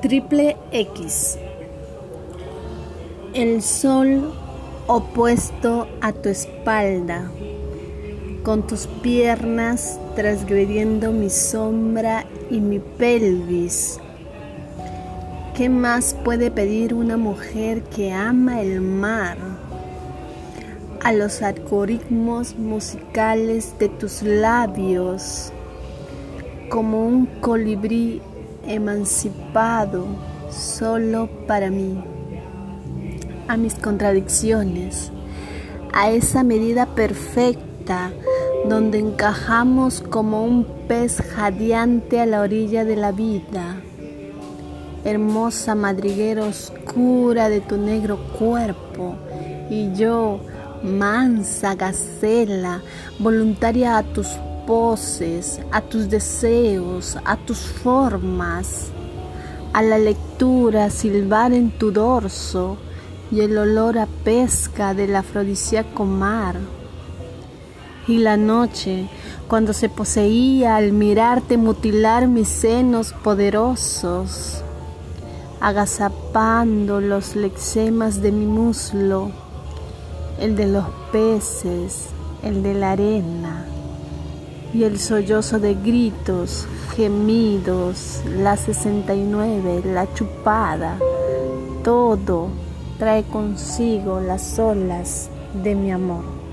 Triple X. El sol opuesto a tu espalda, con tus piernas transgrediendo mi sombra y mi pelvis. ¿Qué más puede pedir una mujer que ama el mar? A los algoritmos musicales de tus labios, como un colibrí emancipado solo para mí, a mis contradicciones, a esa medida perfecta donde encajamos como un pez jadeante a la orilla de la vida. Hermosa madriguera oscura de tu negro cuerpo y yo, mansa gacela, voluntaria a tus a tus deseos, a tus formas, a la lectura silbar en tu dorso y el olor a pesca del afrodisíaco mar. Y la noche, cuando se poseía al mirarte mutilar mis senos poderosos, agazapando los lexemas de mi muslo, el de los peces, el de la arena y el sollozo de gritos, gemidos, la 69, la chupada, todo trae consigo las olas de mi amor.